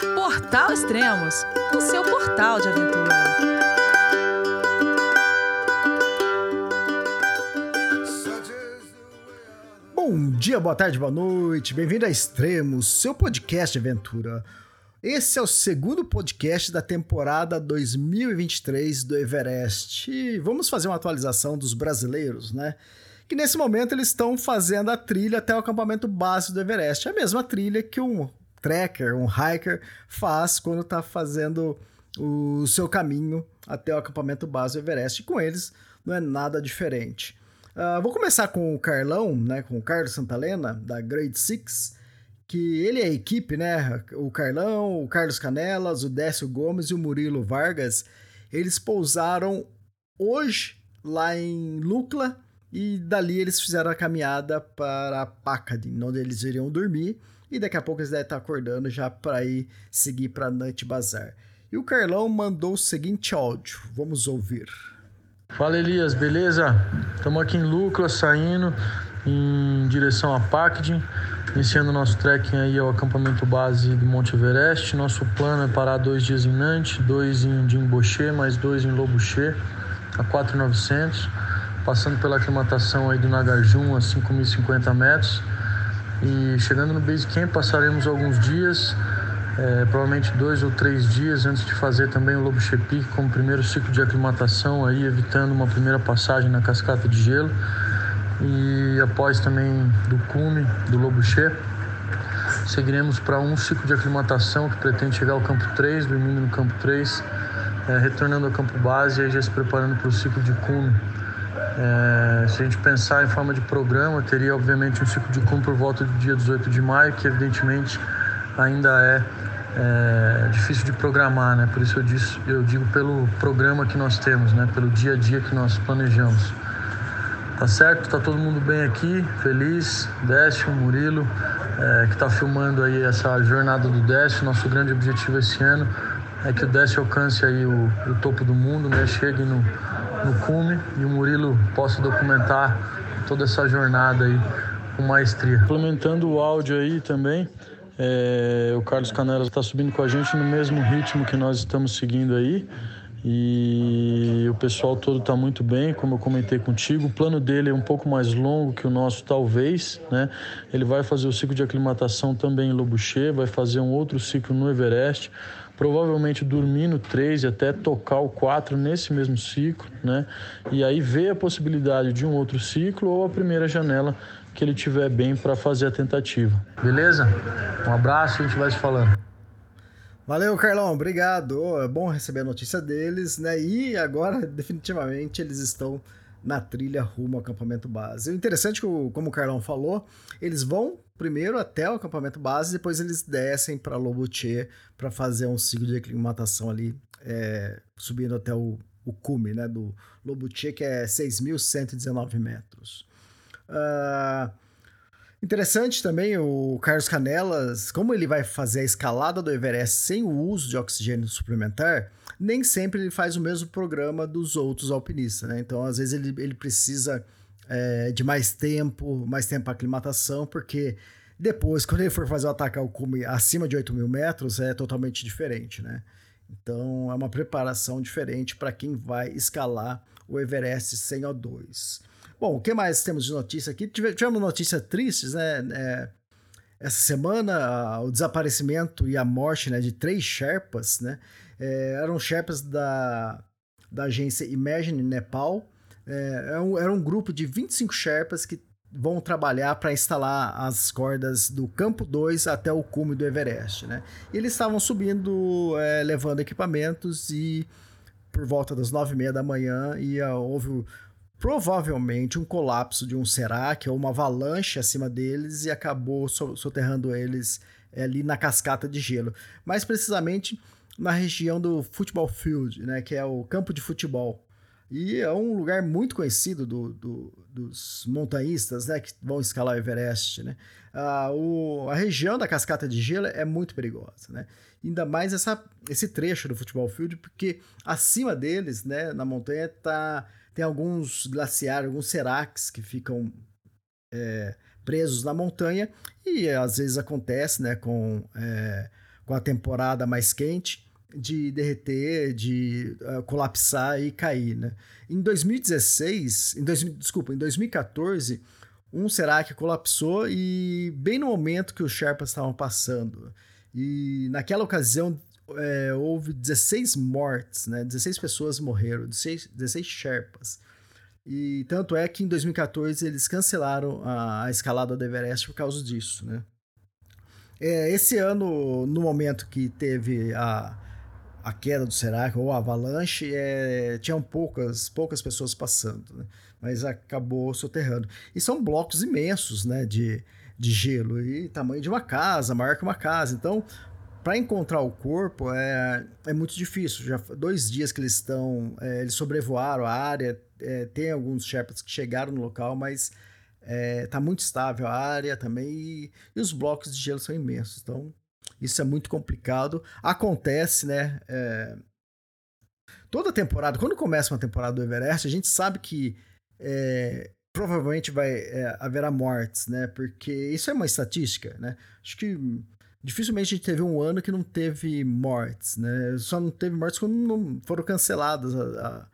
Portal Extremos, o seu portal de aventura. Bom dia, boa tarde, boa noite, bem-vindo a Extremos, seu podcast de aventura. Esse é o segundo podcast da temporada 2023 do Everest. E vamos fazer uma atualização dos brasileiros, né? Que nesse momento eles estão fazendo a trilha até o acampamento base do Everest. A mesma trilha que um trekker, um hiker faz quando está fazendo o seu caminho até o acampamento base do Everest. E com eles não é nada diferente. Uh, vou começar com o Carlão, né, com o Carlos Santalena, da Grade Six, que ele é a equipe, né? O Carlão, o Carlos Canelas, o Décio Gomes e o Murilo Vargas. Eles pousaram hoje lá em Lucla e dali eles fizeram a caminhada para Pacadin, onde eles iriam dormir e daqui a pouco eles devem estar acordando já para ir seguir para Nut Bazar. E o Carlão mandou o seguinte áudio, vamos ouvir. Fala Elias, beleza? Estamos aqui em Lucla, saindo em direção a Pacdin, iniciando nosso trekking aí ao acampamento base do Monte Everest. Nosso plano é parar dois dias em Nantes, dois em Jimboche, mais dois em Lobuche, a 4.900, passando pela aclimatação aí do Nagarjum a 5.050 metros e chegando no Base Camp passaremos alguns dias, é, provavelmente dois ou três dias antes de fazer também o Lobo Chepique como primeiro ciclo de aclimatação, aí evitando uma primeira passagem na cascata de gelo. E após também do cume, do Lobo Che, seguiremos para um ciclo de aclimatação que pretende chegar ao campo 3, dormindo no campo 3, é, retornando ao campo base e aí já se preparando para o ciclo de cume é, se a gente pensar em forma de programa, teria obviamente um ciclo de cume por volta do dia 18 de maio, que evidentemente ainda é, é difícil de programar, né? Por isso eu, disse, eu digo pelo programa que nós temos, né? Pelo dia a dia que nós planejamos. Tá certo? Tá todo mundo bem aqui, feliz. Décio, Murilo, é, que está filmando aí essa jornada do Décio. Nosso grande objetivo esse ano é que o Décio alcance aí o, o topo do mundo, né? Chegue no no cume e o Murilo possa documentar toda essa jornada aí com maestria. Implementando o áudio aí também, é, o Carlos Canelas está subindo com a gente no mesmo ritmo que nós estamos seguindo aí. E o pessoal todo está muito bem, como eu comentei contigo. O plano dele é um pouco mais longo que o nosso, talvez. Né? Ele vai fazer o ciclo de aclimatação também em Lobuche, vai fazer um outro ciclo no Everest provavelmente dormir no 3 e até tocar o 4 nesse mesmo ciclo, né? E aí ver a possibilidade de um outro ciclo ou a primeira janela que ele tiver bem para fazer a tentativa. Beleza? Um abraço, a gente vai se falando. Valeu, Carlão, obrigado. É bom receber a notícia deles, né? E agora, definitivamente, eles estão na trilha rumo ao acampamento base. O interessante, é como o Carlão falou, eles vão primeiro até o acampamento base, depois eles descem para Lobuche para fazer um ciclo de aclimatação ali, é, subindo até o, o cume né, do Lobuche, que é 6.119 metros. Uh, interessante também o Carlos Canelas, como ele vai fazer a escalada do Everest sem o uso de oxigênio suplementar, nem sempre ele faz o mesmo programa dos outros alpinistas, né? Então, às vezes, ele, ele precisa é, de mais tempo, mais tempo para aclimatação, porque depois, quando ele for fazer o ataque ao cume acima de 8 mil metros, é totalmente diferente, né? Então, é uma preparação diferente para quem vai escalar o Everest sem O2. Bom, o que mais temos de notícia aqui? Tivemos notícias tristes, né? É, essa semana, o desaparecimento e a morte né, de três Sherpas, né? É, eram Sherpas da, da agência Imagine Nepal, é, era, é um, era um grupo de 25 Sherpas que vão trabalhar para instalar as cordas do campo 2 até o cume do Everest, né? E eles estavam subindo, é, levando equipamentos e por volta das nove e meia da manhã houve provavelmente um colapso de um Serac ou uma avalanche acima deles e acabou soterrando eles é, ali na cascata de gelo. Mais precisamente na região do Football Field, né, que é o campo de futebol e é um lugar muito conhecido do, do, dos montanhistas né, que vão escalar o Everest. Né? Ah, o, a região da cascata de gelo é muito perigosa. Né? Ainda mais essa, esse trecho do futebol field, porque acima deles, né, na montanha, tá, tem alguns glaciares, alguns seracs que ficam é, presos na montanha. E às vezes acontece né, com. É, com a temporada mais quente, de derreter, de uh, colapsar e cair, né? Em 2016, em dois, desculpa, em 2014, um Serac colapsou e bem no momento que os Sherpas estavam passando. E naquela ocasião é, houve 16 mortes, né? 16 pessoas morreram, 16, 16 Sherpas. E tanto é que em 2014 eles cancelaram a, a escalada do Everest por causa disso, né? É, esse ano, no momento que teve a, a queda do Serac ou a avalanche, é, tinham poucas, poucas pessoas passando, né? mas acabou soterrando. E são blocos imensos né, de, de gelo e tamanho de uma casa, maior que uma casa. Então, para encontrar o corpo é, é muito difícil. Já dois dias que eles estão, é, eles sobrevoaram a área. É, tem alguns Sherpas que chegaram no local, mas é, tá muito estável a área também e, e, os blocos de gelo são imensos. Então isso é muito complicado. Acontece, né? É, toda temporada, quando começa uma temporada do Everest, a gente sabe que é, provavelmente vai é, haverá mortes, né? Porque isso é uma estatística, né? Acho que dificilmente a gente teve um ano que não teve mortes, né? Só não teve mortes quando não foram canceladas a,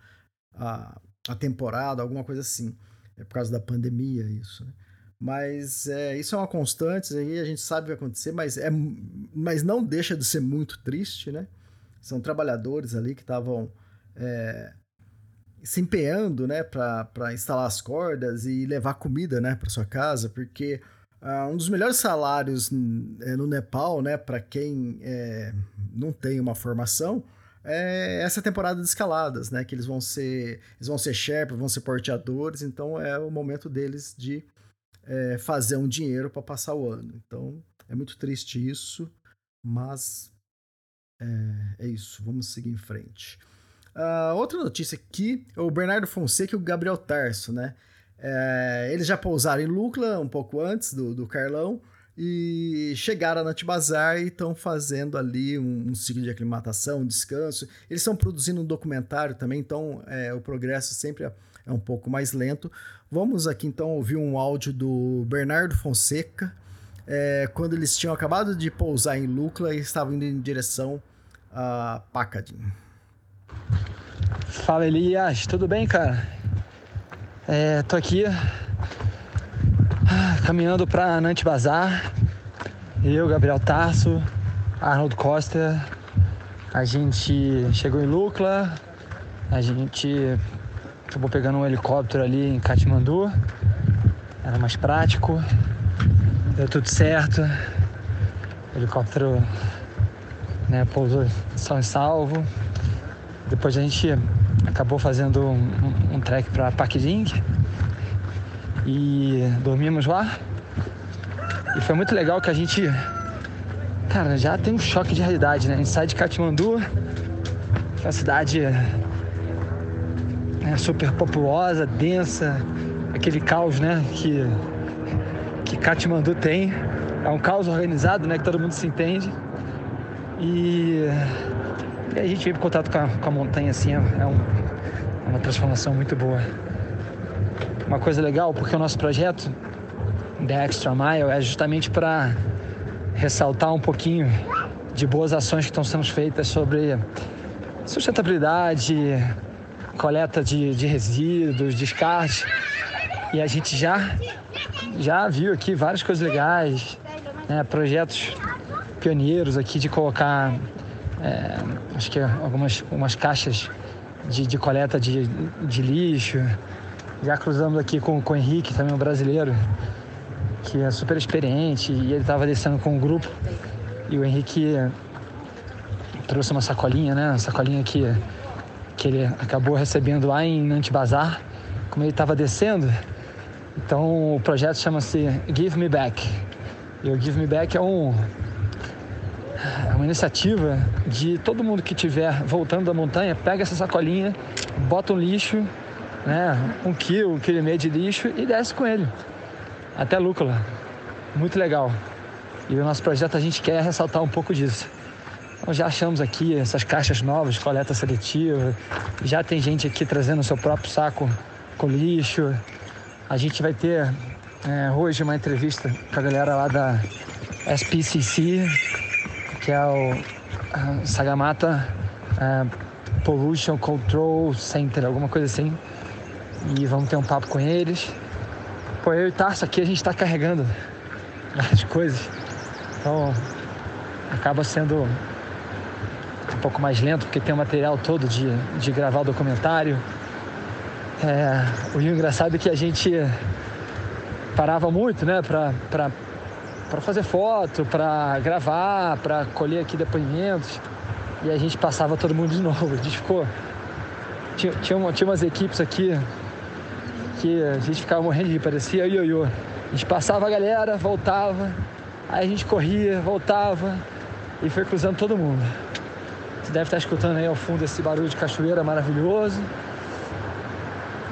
a, a temporada, alguma coisa assim. É por causa da pandemia isso, né? Mas é, isso é uma constante, aí a gente sabe o que vai acontecer, mas, é, mas não deixa de ser muito triste, né? São trabalhadores ali que estavam é, se empenhando, né, para instalar as cordas e levar comida, né, para sua casa, porque Uh, um dos melhores salários é, no Nepal, né, para quem é, não tem uma formação, é essa temporada de escaladas, né, que eles vão ser, eles vão ser Sherpa, vão ser porteadores, então é o momento deles de é, fazer um dinheiro para passar o ano. Então é muito triste isso, mas é, é isso. Vamos seguir em frente. Uh, outra notícia aqui é o Bernardo Fonseca e o Gabriel Tarso, né? É, eles já pousaram em Lucla um pouco antes do, do Carlão e chegaram na Tibazar e estão fazendo ali um, um, ciclo de aclimatação, um descanso. Eles estão produzindo um documentário também, então é, o progresso sempre é, um pouco mais lento. Vamos aqui então ouvir um áudio do Bernardo Fonseca, é, quando eles tinham acabado de pousar em Lucla e estavam indo em direção a Packarding. Fala Elias, tudo bem, cara? É, tô aqui caminhando para Nantes Bazar. Eu, Gabriel Tarso, Arnold Costa. A gente chegou em Lucla, a gente acabou pegando um helicóptero ali em Katmandu. Era mais prático, deu tudo certo. O helicóptero né, pousou só em salvo. Depois a gente acabou fazendo um, um trek para Pakiding e dormimos lá. E foi muito legal que a gente, cara, já tem um choque de realidade, né? A gente sai de Katmandu, que é uma cidade né, super populosa, densa, aquele caos, né, que, que Katmandu tem. É um caos organizado, né, que todo mundo se entende. E e a gente veio em contato com a, com a montanha, assim, é, é, um, é uma transformação muito boa. Uma coisa legal, porque o nosso projeto, The Extra Mile, é justamente para ressaltar um pouquinho de boas ações que estão sendo feitas sobre sustentabilidade, coleta de, de resíduos, descarte. E a gente já, já viu aqui várias coisas legais, né? projetos pioneiros aqui de colocar é, acho que algumas umas caixas de, de coleta de, de lixo. Já cruzamos aqui com, com o Henrique, também um brasileiro, que é super experiente, e ele estava descendo com um grupo. E o Henrique trouxe uma sacolinha, né? Uma sacolinha que, que ele acabou recebendo lá em Nantibazar, como ele estava descendo. Então o projeto chama-se Give Me Back. E o Give Me Back é um, é uma iniciativa de todo mundo que estiver voltando da montanha, pega essa sacolinha, bota um lixo, né, um quilo, um quilo e meio de lixo e desce com ele até Lúcula. Muito legal. E o nosso projeto a gente quer ressaltar um pouco disso. Então já achamos aqui essas caixas novas coleta seletiva, já tem gente aqui trazendo o seu próprio saco com lixo. A gente vai ter é, hoje uma entrevista com a galera lá da SPCC, que é o Sagamata uh, Pollution Control Center, alguma coisa assim. E vamos ter um papo com eles. Pô, eu e Tarso aqui a gente está carregando várias coisas. Então acaba sendo um pouco mais lento, porque tem o material todo de, de gravar o documentário. É, o engraçado é que a gente parava muito, né, para fazer foto, para gravar, para colher aqui depoimentos. E a gente passava todo mundo de novo. A gente ficou. Tinha, tinha, uma, tinha umas equipes aqui que a gente ficava morrendo de rir, parecia ioiô. A gente passava a galera, voltava, aí a gente corria, voltava e foi cruzando todo mundo. Você deve estar escutando aí ao fundo esse barulho de cachoeira maravilhoso.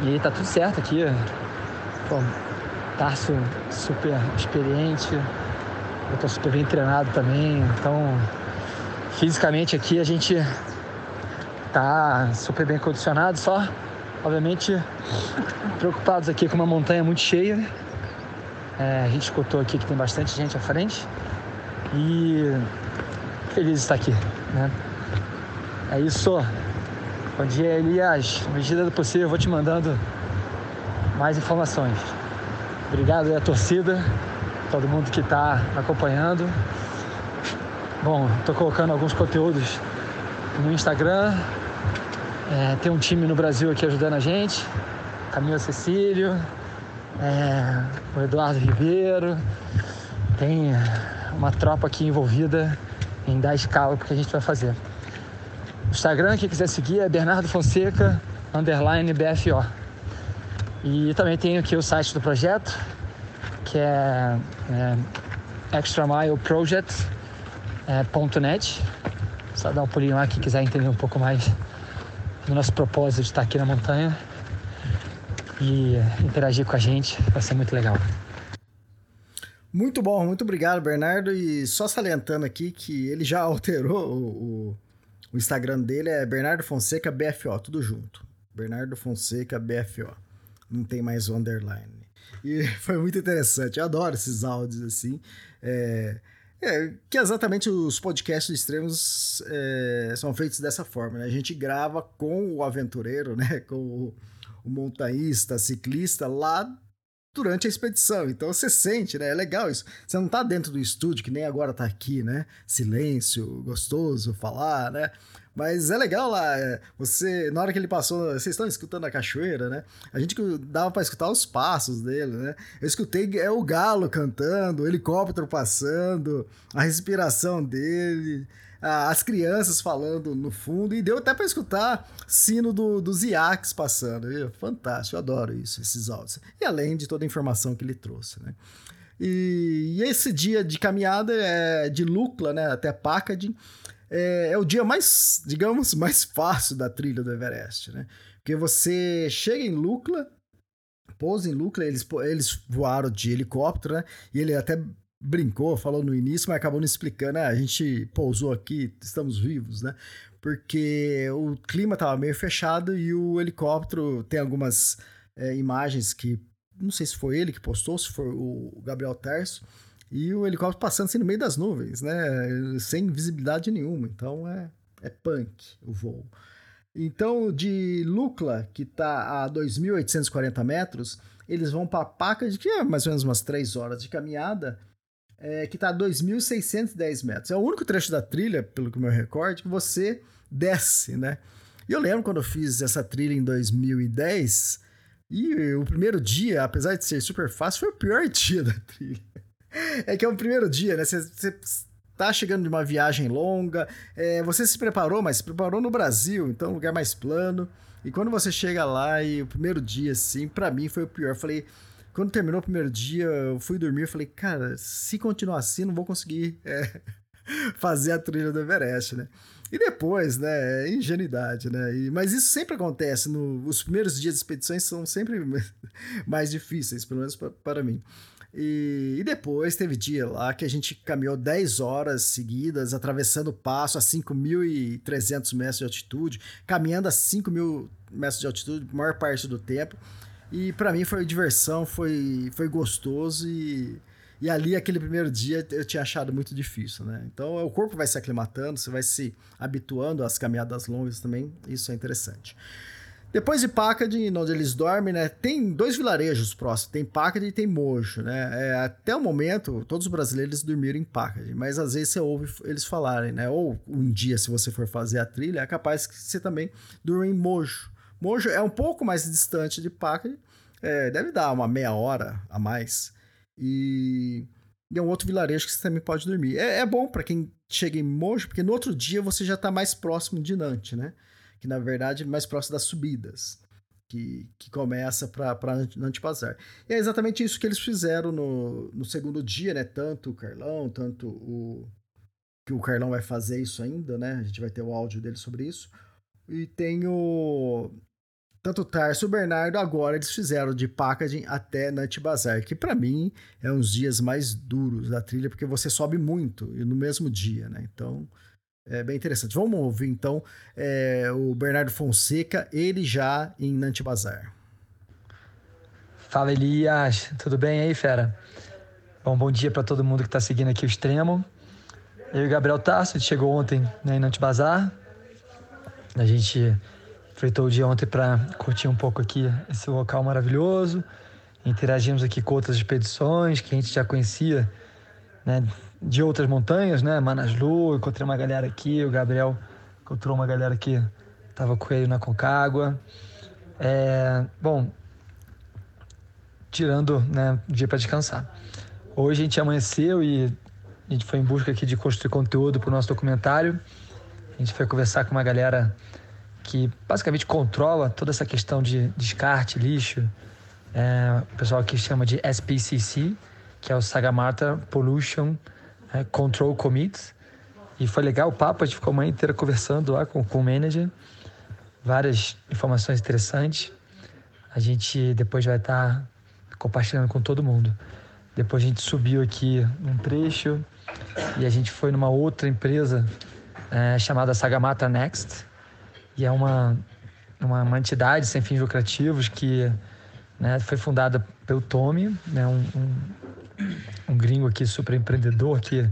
E tá tudo certo aqui. Pô, Tarso super experiente, eu tô super bem treinado também, então fisicamente aqui a gente tá super bem condicionado, só obviamente preocupados aqui com uma montanha muito cheia. É, a gente escutou aqui que tem bastante gente à frente e feliz de estar aqui, né? É isso. Bom dia, Elias. Na medida do possível, eu vou te mandando mais informações. Obrigado aí a torcida, todo mundo que está acompanhando. Bom, estou colocando alguns conteúdos no Instagram. É, tem um time no Brasil aqui ajudando a gente. Camila Cecílio, é, o Eduardo Ribeiro. Tem uma tropa aqui envolvida em dar escala porque a gente vai fazer. Instagram, quem quiser seguir, é Bernardo Fonseca, underline BFO. E também tem aqui o site do projeto, que é, é extramileproject.net. É, Só dar um pulinho lá quem quiser entender um pouco mais do nosso propósito de estar aqui na montanha e interagir com a gente, vai ser muito legal. Muito bom, muito obrigado, Bernardo. E só salientando aqui que ele já alterou o, o, Instagram dele, é Bernardo Fonseca BFO, tudo junto. Bernardo Fonseca BFO não tem mais o underline. E foi muito interessante, eu adoro esses áudios assim. É, é, que exatamente os podcasts extremos é, são feitos dessa forma, né? A gente grava com o aventureiro, né? Com o, o montanhista, ciclista lá durante a expedição. Então você sente, né? É legal isso. Você não tá dentro do estúdio, que nem agora tá aqui, né? Silêncio, gostoso, falar, né? Mas é legal lá, é, você, na hora que ele passou, vocês estão escutando a cachoeira, né? A gente dava para escutar os passos dele, né? Eu escutei é o galo cantando, o helicóptero passando, a respiração dele, as crianças falando no fundo, e deu até para escutar sino do, dos iaques passando. Viu? Fantástico, eu adoro isso, esses áudios. E além de toda a informação que ele trouxe, né? E, e esse dia de caminhada é de Lucla, né, até Packarding, é, é, o dia mais, digamos, mais fácil da trilha do Everest, né? Porque você chega em Lukla, pousa em Lukla, eles, eles voaram de helicóptero, né? E ele até brincou, falou no início, mas acabou não explicando, né? A gente pousou aqui, estamos vivos, né? Porque o clima estava meio fechado e o helicóptero tem algumas é, imagens que não sei se foi ele que postou, se foi o Gabriel Terço, e o helicóptero passando assim no meio das nuvens, né? Sem visibilidade nenhuma. Então é, é punk o voo. Então, de Lukla, que está a 2.840 metros, eles vão para Paca, de que é mais ou menos umas 3 horas de caminhada, é, que está a 2.610 metros. É o único trecho da trilha, pelo que eu me recordo, que você desce, né? E eu lembro quando eu fiz essa trilha em 2010, e o primeiro dia, apesar de ser super fácil, foi o pior dia da trilha. É que é o primeiro dia, né? Você tá chegando de uma viagem longa, é, você se preparou, mas se preparou no Brasil, então lugar mais plano. E quando você chega lá e o primeiro dia, assim, para mim foi o pior. Eu falei, quando terminou o primeiro dia, eu fui dormir, eu falei, cara, se continuar assim, não vou conseguir é, fazer a trilha do Everest, né? E depois, né, é ingenuidade, né? E, mas isso sempre acontece, no, os primeiros dias de expedições são sempre mais difíceis, pelo menos para mim. E, e, depois teve dia lá que a gente caminhou 10 horas seguidas, atravessando o passo a 5.300 metros de altitude, caminhando a 5.000 metros de altitude, maior parte do tempo. E para mim foi diversão, foi, foi gostoso e, E ali, aquele primeiro dia, eu tinha achado muito difícil, né? Então, o corpo vai se aclimatando, você vai se habituando às caminhadas longas também, isso é interessante. Depois de Packard, onde eles dormem, né? Tem dois vilarejos próximos, tem Packard e tem Mojo, né? É, até o momento, todos os brasileiros dormiram em Packard, mas às vezes você ouve eles falarem, né? Ou um dia, se você for fazer a trilha, é capaz que você também durma em Mojo. Mojo é um pouco mais distante de Packard, é, deve dar uma meia hora a mais. E, e é um outro vilarejo que você também pode dormir. É, é bom para quem chega em Mojo, porque no outro dia você já está mais próximo de Nantes, né? que na verdade é mais próximo das subidas, que, que começa para Antipazar. E é exatamente isso que eles fizeram no, no segundo dia, né? Tanto o Carlão, tanto o. Que o Carlão vai fazer isso ainda, né? A gente vai ter o áudio dele sobre isso. E tem o. Tanto Tarso Bernardo agora eles fizeram de Packaging até Nantibazar, que para mim é uns dias mais duros da trilha, porque você sobe muito e no mesmo dia, né? Então, é bem interessante. Vamos ouvir então é, o Bernardo Fonseca, ele já em Nantibazar. Fala Elias, tudo bem aí, fera? Bom, bom dia para todo mundo que está seguindo aqui o Extremo. Eu e o Gabriel Tarso, a gente chegou ontem né, em Nantibazar. A gente enfrentou o dia ontem para curtir um pouco aqui esse local maravilhoso. Interagimos aqui com outras expedições que a gente já conhecia, né, de outras montanhas, né? Manaslu, encontrei uma galera aqui, o Gabriel encontrou uma galera que estava com ele na Concagua. É, bom, tirando né, o dia para descansar. Hoje a gente amanheceu e a gente foi em busca aqui de construir conteúdo para o nosso documentário. A gente foi conversar com uma galera que basicamente controla toda essa questão de descarte, lixo. É, o pessoal que chama de SPCC, que é o Sagamata Pollution é, Control Commits. E foi legal o papo, a gente ficou a manhã inteira conversando lá com, com o manager. Várias informações interessantes. A gente depois vai estar compartilhando com todo mundo. Depois a gente subiu aqui um trecho e a gente foi numa outra empresa é, chamada Sagamata Next. E é uma, uma, uma, entidade sem fins lucrativos que né, foi fundada pelo Tommy, né, um, um um gringo aqui super empreendedor que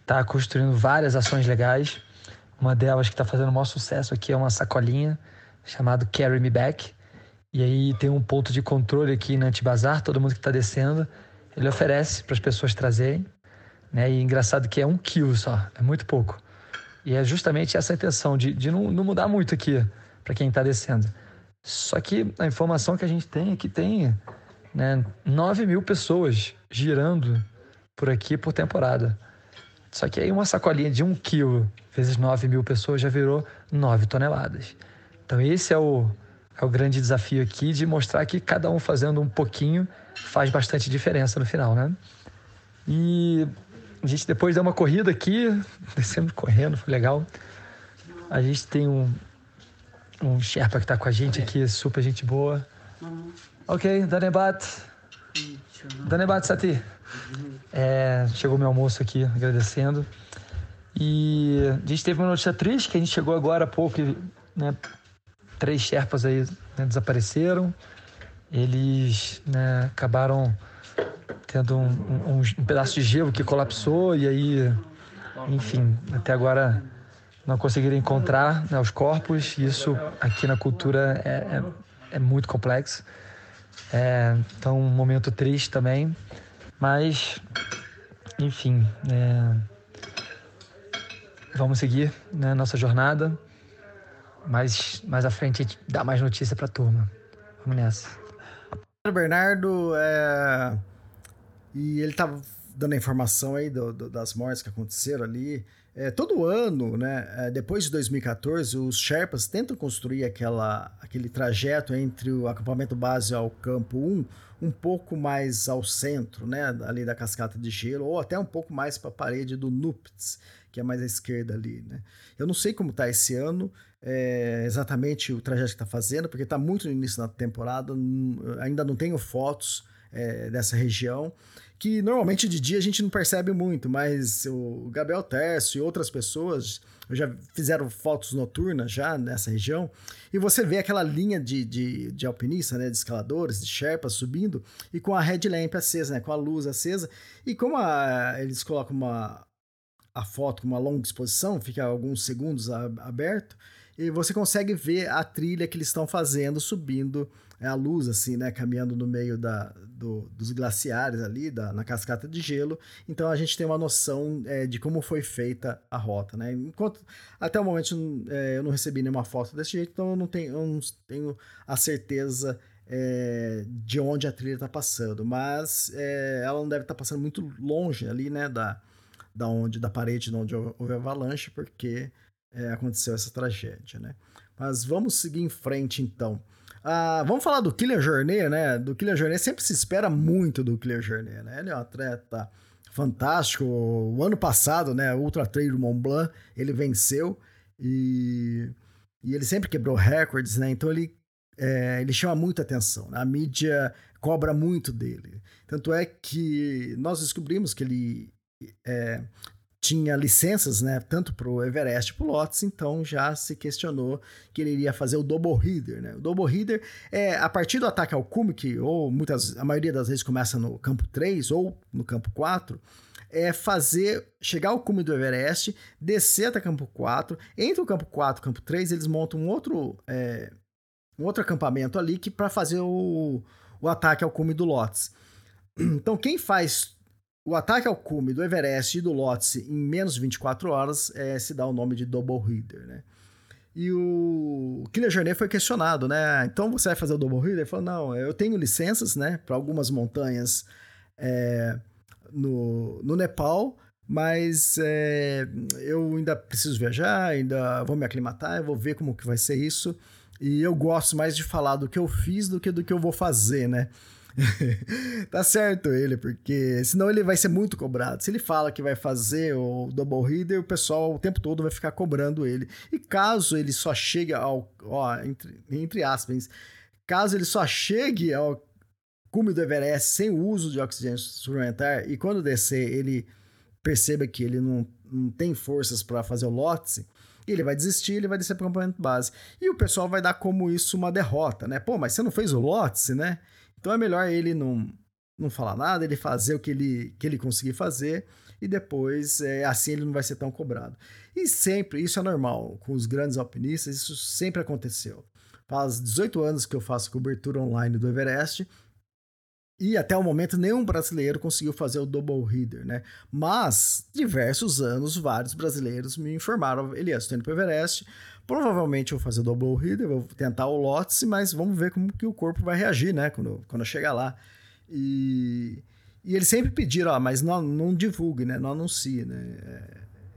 está construindo várias ações legais. Uma delas que está fazendo o maior sucesso aqui é uma sacolinha chamada Carry Me Back. E aí tem um ponto de controle aqui na Antibazar, todo mundo que está descendo, ele oferece para as pessoas trazerem. Né? E engraçado que é um quilo só, é muito pouco. E é justamente essa a intenção, de, de não, não mudar muito aqui para quem está descendo. Só que a informação que a gente tem é que tem né, 9 mil pessoas girando por aqui por temporada. Só que aí uma sacolinha de um quilo vezes 9 mil pessoas já virou 9 toneladas. Então esse é o, é o grande desafio aqui de mostrar que cada um fazendo um pouquinho faz bastante diferença no final, né? E a gente depois deu uma corrida aqui, descendo correndo, foi legal. A gente tem um, um Sherpa que está com a gente aqui, super gente boa. Ok, Danebat. Danebat Sati. É, chegou meu almoço aqui, agradecendo. E a gente teve uma notícia triste, que a gente chegou agora há pouco, né, três Sherpas aí né, desapareceram. Eles né, acabaram tendo um, um, um, pedaço de gelo que colapsou e aí, enfim, até agora não conseguiram encontrar né, os corpos. Isso aqui na cultura é, é, é muito complexo. É, então, um momento triste também. Mas, enfim, é, vamos seguir né, nossa jornada. Mas mais à frente a gente dá mais notícia para a turma. Vamos nessa. Bernardo, é... e ele estava dando a informação aí do, do, das mortes que aconteceram ali. É, todo ano, né, é, depois de 2014, os Sherpas tentam construir aquela, aquele trajeto entre o acampamento base ao campo 1 um pouco mais ao centro, né, ali da cascata de gelo, ou até um pouco mais para a parede do Nuptz, que é mais à esquerda ali. Né. Eu não sei como está esse ano, é, exatamente o trajeto que está fazendo, porque está muito no início da temporada, ainda não tenho fotos é, dessa região que normalmente de dia a gente não percebe muito, mas o Gabriel Terço e outras pessoas já fizeram fotos noturnas já nessa região, e você vê aquela linha de, de, de alpinista, né, de escaladores, de sherpas subindo, e com a headlamp acesa, né, com a luz acesa, e como a, eles colocam uma, a foto com uma longa exposição, fica alguns segundos aberto, e você consegue ver a trilha que eles estão fazendo subindo é a luz, assim, né? Caminhando no meio da, do, dos glaciares ali, da, na cascata de gelo. Então a gente tem uma noção é, de como foi feita a rota, né? Enquanto até o momento é, eu não recebi nenhuma foto desse jeito, então eu não tenho, eu não tenho a certeza é, de onde a trilha está passando. Mas é, ela não deve estar tá passando muito longe ali, né? Da, da, onde, da parede de onde houve avalanche, porque é, aconteceu essa tragédia, né? Mas vamos seguir em frente então. Ah, vamos falar do Kylian Jornet, né? Do Kylian Jornet sempre se espera muito do Kylian Jornet, né? Ele é um atleta fantástico. O ano passado, né, Ultra Trail do Mont Blanc, ele venceu e, e ele sempre quebrou recordes, né? Então ele é, ele chama muita atenção. Né? A mídia cobra muito dele. Tanto é que nós descobrimos que ele é, tinha licenças, né, tanto para o Everest para o Lotus, então já se questionou que ele iria fazer o double header, né? O double header é a partir do ataque ao cume, que ou muitas, a maioria das vezes começa no campo 3 ou no campo 4, é fazer, chegar ao cume do Everest, descer até campo 4, entre o campo 4 e o campo 3, eles montam um outro, é, um outro acampamento ali que para fazer o, o ataque ao cume do Lotus. Então quem faz o ataque ao cume do Everest e do Lhotse em menos de 24 horas é, se dá o nome de Double Header, né? E o Killer Jornet foi questionado, né? Então você vai fazer o Double Header? Ele falou, não, eu tenho licenças, né? Para algumas montanhas é, no, no Nepal, mas é, eu ainda preciso viajar, ainda vou me aclimatar, eu vou ver como que vai ser isso. E eu gosto mais de falar do que eu fiz do que do que eu vou fazer, né? tá certo ele, porque senão ele vai ser muito cobrado. Se ele fala que vai fazer o double reader, o pessoal o tempo todo vai ficar cobrando ele. E caso ele só chegue ao. Ó, entre, entre aspas, caso ele só chegue ao cume do Everest sem o uso de oxigênio suplementar e quando descer ele perceba que ele não, não tem forças para fazer o Lotse, ele vai desistir, ele vai descer para o acampamento base. E o pessoal vai dar como isso uma derrota, né? Pô, mas você não fez o Lotse, né? Então é melhor ele não, não falar nada, ele fazer o que ele, que ele conseguir fazer e depois é, assim ele não vai ser tão cobrado. E sempre, isso é normal, com os grandes alpinistas, isso sempre aconteceu. Faz 18 anos que eu faço cobertura online do Everest e até o momento nenhum brasileiro conseguiu fazer o double header, né? Mas diversos anos vários brasileiros me informaram, Elias, estou indo para Everest, Provavelmente vou fazer o double header, vou tentar o Lotus, mas vamos ver como que o corpo vai reagir, né? Quando, quando eu chegar lá. E, e eles sempre pediram, ó, mas não, não divulgue, né? Não anuncie, né? É,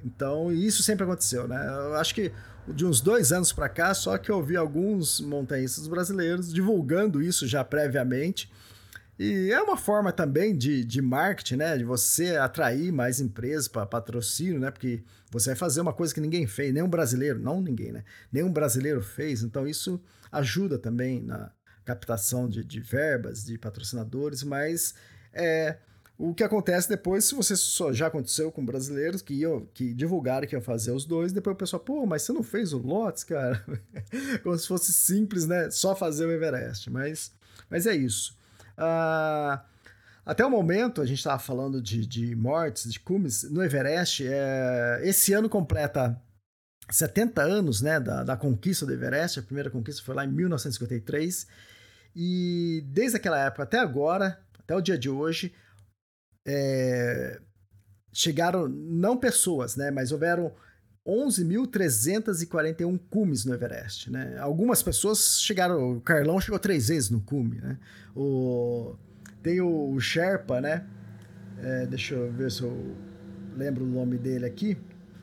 então, isso sempre aconteceu, né? Eu acho que de uns dois anos para cá, só que eu vi alguns montanhistas brasileiros divulgando isso já previamente e é uma forma também de, de marketing, né? De você atrair mais empresas para patrocínio, né? Porque você vai fazer uma coisa que ninguém fez, nenhum brasileiro, não ninguém, né? Nenhum brasileiro fez. Então isso ajuda também na captação de, de verbas, de patrocinadores, mas é, o que acontece depois, se você só já aconteceu com brasileiros que iam, que divulgaram que iam fazer os dois, depois o pessoal, pô, mas você não fez o Lotus, cara? Como se fosse simples, né? Só fazer o Everest. Mas, mas é isso. Uh, até o momento, a gente estava falando de, de mortes, de cumes, no Everest, é, esse ano completa 70 anos né, da, da conquista do Everest, a primeira conquista foi lá em 1953, e desde aquela época até agora, até o dia de hoje, é, chegaram não pessoas, né, mas houveram 11.341 cumes no Everest, né? Algumas pessoas chegaram, o Carlão chegou três vezes no cume, né? O, tem o, Sherpa, né? É, deixa eu ver se eu lembro o nome dele aqui,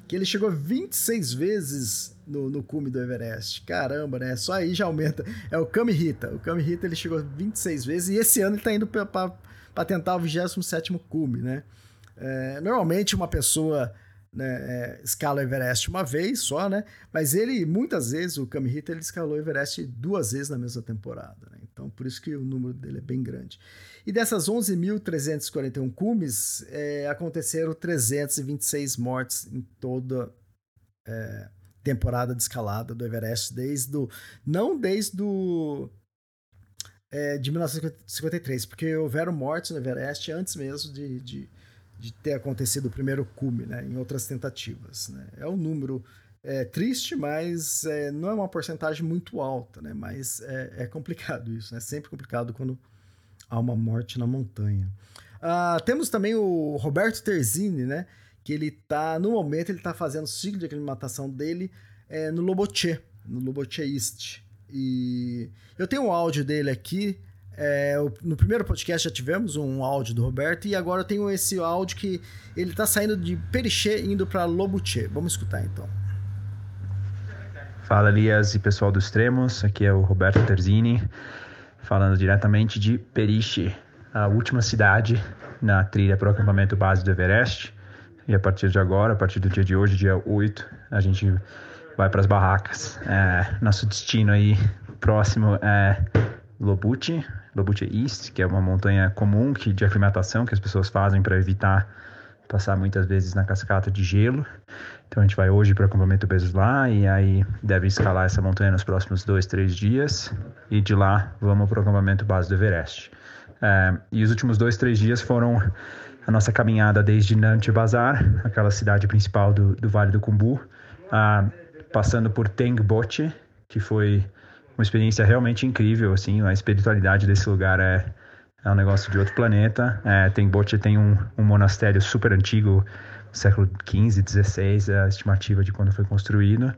que ele chegou 26 vezes no, no cume do Everest. Caramba, né? Só aí já aumenta. É o Kamihita. O Kamihita ele chegou 26 vezes e esse ano ele tá indo para tentar o 27 cume, né? É, normalmente uma pessoa né, é, escala o Everest uma vez só, né? Mas ele, muitas vezes, o Kamihita, ele escalou o Everest duas vezes na mesma temporada. Né? Então, por isso que o número dele é bem grande. E dessas 11.341 cumes, é, aconteceram 326 mortes em toda é, temporada de escalada do Everest, desde do, não desde o, é, de 1953, porque houveram mortes no Everest antes mesmo de, de, de ter acontecido o primeiro cume, né, em outras tentativas. Né. É um número é, triste, mas é, não é uma porcentagem muito alta, né, mas é, é complicado isso, é sempre complicado quando há uma morte na montanha. Uh, temos também o Roberto Terzini, né? Que ele tá, no momento, ele tá fazendo o ciclo de aclimatação dele é, no Loboche, no Loboche East. E eu tenho um áudio dele aqui. É, no primeiro podcast já tivemos um áudio do Roberto e agora eu tenho esse áudio que ele tá saindo de Periché indo para Lobuche. Vamos escutar então. Fala Elias e pessoal do Extremos, aqui é o Roberto Terzini falando diretamente de Periche, a última cidade na trilha para o acampamento base do Everest. E a partir de agora, a partir do dia de hoje, dia 8, a gente vai para as barracas. É, nosso destino aí próximo é Lobute, Lobute East, que é uma montanha comum que, de aclimatação que as pessoas fazem para evitar passar muitas vezes na cascata de gelo. Então a gente vai hoje para o acampamento Bezos lá e aí deve escalar essa montanha nos próximos dois, três dias e de lá vamos para o acampamento base do Everest. É, e os últimos dois, três dias foram a nossa caminhada desde Nant Bazar, aquela cidade principal do, do Vale do Kumbu, a, passando por Tengboche, que foi uma experiência realmente incrível, assim, a espiritualidade desse lugar é é um negócio de outro planeta. É, tem Bote tem um, um monastério super antigo, século XV, XVI, é a estimativa de quando foi construído.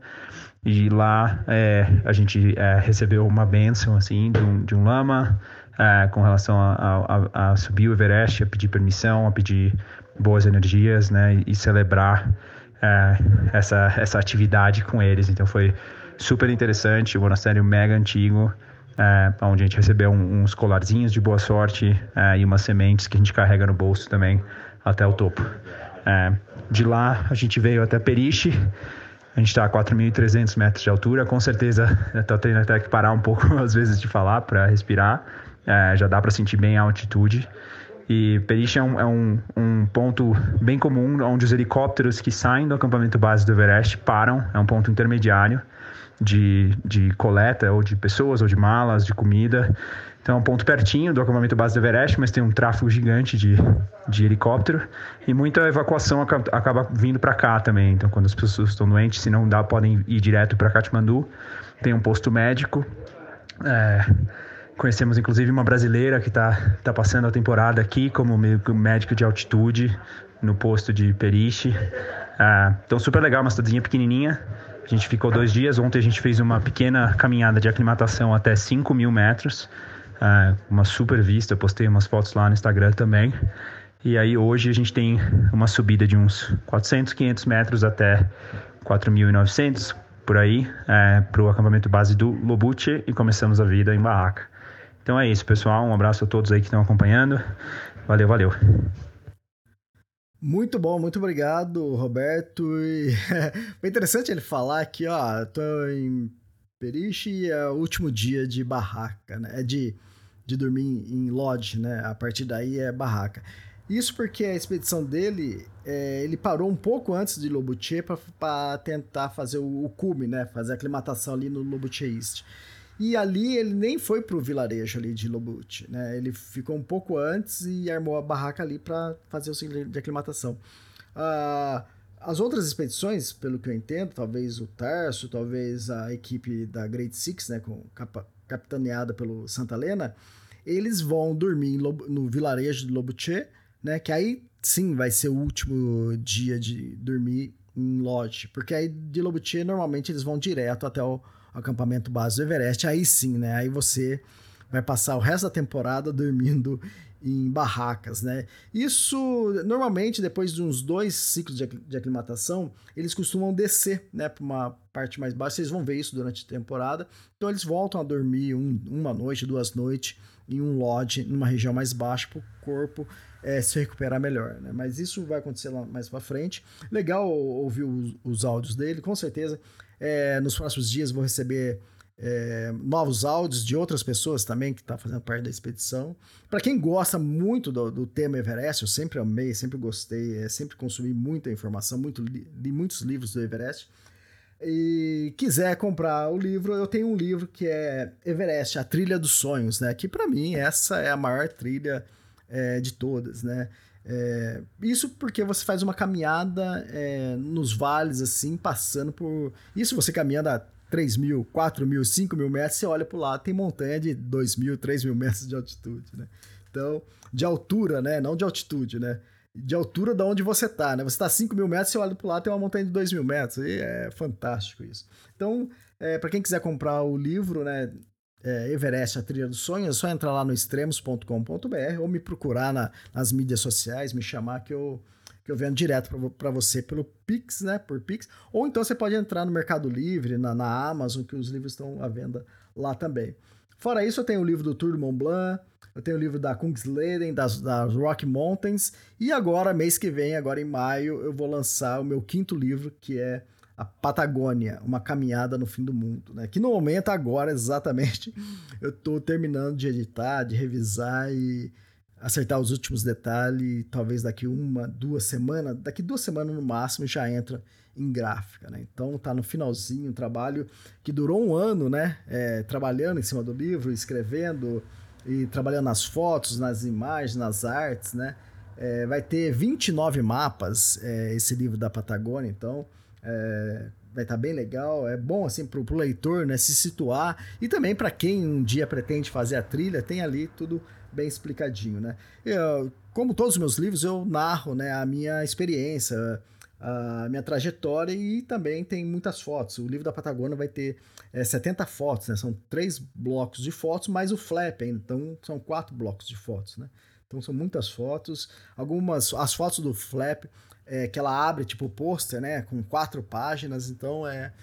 E lá é, a gente é, recebeu uma bênção assim de um, de um lama é, com relação a, a, a, subir o Everest, a pedir permissão, a pedir boas energias, né, e celebrar é, essa essa atividade com eles. Então foi super interessante, o monastério mega antigo é, onde a gente recebeu um, uns colarzinhos de boa sorte é, e umas sementes que a gente carrega no bolso também até o topo. É, de lá a gente veio até Periche, a gente está a 4.300 metros de altura, com certeza estou tendo até que parar um pouco às vezes de falar para respirar, é, já dá para sentir bem a altitude. E Periche é, um, é um, um, ponto bem comum onde os helicópteros que saem do acampamento base do Everest param, é um ponto intermediário de, de coleta ou de pessoas ou de malas, de comida. Então é um ponto pertinho do acampamento base do Everest, mas tem um tráfego gigante de, de helicóptero e muita evacuação acaba, acaba vindo para cá também. Então quando as pessoas estão doentes, se não dá, podem ir direto para Katmandu. Tem um posto médico. É, conhecemos inclusive uma brasileira que está tá passando a temporada aqui como médico de altitude no posto de Periche. É, então super legal, uma cidadezinha pequenininha a gente ficou dois dias. Ontem a gente fez uma pequena caminhada de aclimatação até 5 mil metros. Uh, uma super vista. Eu postei umas fotos lá no Instagram também. E aí hoje a gente tem uma subida de uns 400, 500 metros até 4.900 por aí é, para o acampamento base do Lobute e começamos a vida em barraca. Então é isso, pessoal. Um abraço a todos aí que estão acompanhando. Valeu, valeu. Muito bom, muito obrigado, Roberto. E foi interessante ele falar aqui, ó, tô em Periche e é o último dia de barraca, né? É de, de dormir em lodge, né? A partir daí é barraca. Isso porque a expedição dele, é, ele parou um pouco antes de Lobuche para tentar fazer o, o cume, né? Fazer a aclimatação ali no Lobuche East. E ali ele nem foi pro vilarejo ali de Lobut, né? Ele ficou um pouco antes e armou a barraca ali para fazer o ciclo de aclimatação. Ah, as outras expedições, pelo que eu entendo, talvez o Tarso, talvez a equipe da Great Six, né, com, capitaneada pelo Santa Helena, eles vão dormir no vilarejo de Lobuche, né, que aí sim vai ser o último dia de dormir em lodge, porque aí de Lobuche normalmente eles vão direto até o acampamento base do Everest, aí sim, né? Aí você vai passar o resto da temporada dormindo em barracas, né? Isso, normalmente, depois de uns dois ciclos de aclimatação, eles costumam descer, né, para uma parte mais baixa. Vocês vão ver isso durante a temporada. Então, eles voltam a dormir um, uma noite, duas noites em um lodge, numa região mais baixa, para o corpo é, se recuperar melhor, né? Mas isso vai acontecer lá mais para frente. Legal ouvir os, os áudios dele, com certeza. É, nos próximos dias vou receber é, novos áudios de outras pessoas também que estão tá fazendo parte da expedição. Para quem gosta muito do, do, tema Everest, eu sempre amei, sempre gostei, é, sempre consumi muita informação, muito, li, li muitos livros do Everest. E quiser comprar o livro, eu tenho um livro que é Everest, a Trilha dos Sonhos, né? Que para mim essa é a maior trilha é, de todas, né? É, isso porque você faz uma caminhada é, nos vales, assim, passando por. Isso você caminhando a 3 mil, 4 mil, 5 mil metros, você olha para lado, tem montanha de 2 mil, 3 mil metros de altitude, né? Então, de altura, né? Não de altitude, né? De altura de onde você está, né? Você está a 5 mil metros, você olha para lado, tem uma montanha de 2 mil metros. E é fantástico isso. Então, é, para quem quiser comprar o livro, né? É, Everest, a trilha dos sonhos, é só entrar lá no extremos.com.br ou me procurar na, nas mídias sociais, me chamar que eu que eu vendo direto para você pelo Pix, né? Por Pix. Ou então você pode entrar no Mercado Livre, na, na Amazon, que os livros estão à venda lá também. Fora isso, eu tenho o livro do Tour de Mont Blanc, eu tenho o livro da Kungsleden, das, das Rock Mountains, e agora, mês que vem, agora em maio, eu vou lançar o meu quinto livro, que é a Patagônia, uma caminhada no fim do mundo, né? Que no momento agora exatamente eu estou terminando de editar, de revisar e acertar os últimos detalhes, talvez daqui uma, duas semanas, daqui duas semanas no máximo já entra em gráfica, né? Então tá no finalzinho, um trabalho que durou um ano, né? É, trabalhando em cima do livro, escrevendo e trabalhando nas fotos, nas imagens, nas artes, né? É, vai ter 29 mapas é, esse livro da Patagônia, então é, vai estar tá bem legal. É bom assim para o leitor né, se situar e também para quem um dia pretende fazer a trilha, tem ali tudo bem explicadinho, né? Eu, como todos os meus livros, eu narro né, a minha experiência, a minha trajetória e também tem muitas fotos. O livro da Patagônia vai ter é, 70 fotos, né? São três blocos de fotos, mais o flap ainda. Então, são quatro blocos de fotos, né? Então, são muitas fotos. Algumas... As fotos do flap, é, que ela abre tipo pôster, né? Com quatro páginas. Então, é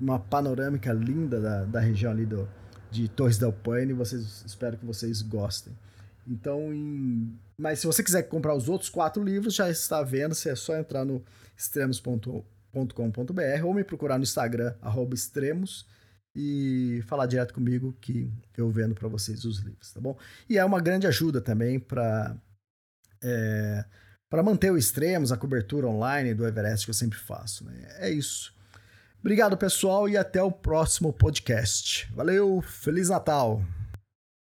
uma panorâmica linda da, da região ali do, de Torres del Paine. Vocês, espero que vocês gostem. Então, em... mas se você quiser comprar os outros quatro livros, já está vendo, você é só entrar no extremos.com.br ou me procurar no Instagram, extremos, e falar direto comigo que eu vendo para vocês os livros, tá bom? E é uma grande ajuda também para é, para manter o Extremos, a cobertura online do Everest que eu sempre faço. Né? É isso. Obrigado, pessoal, e até o próximo podcast. Valeu, Feliz Natal!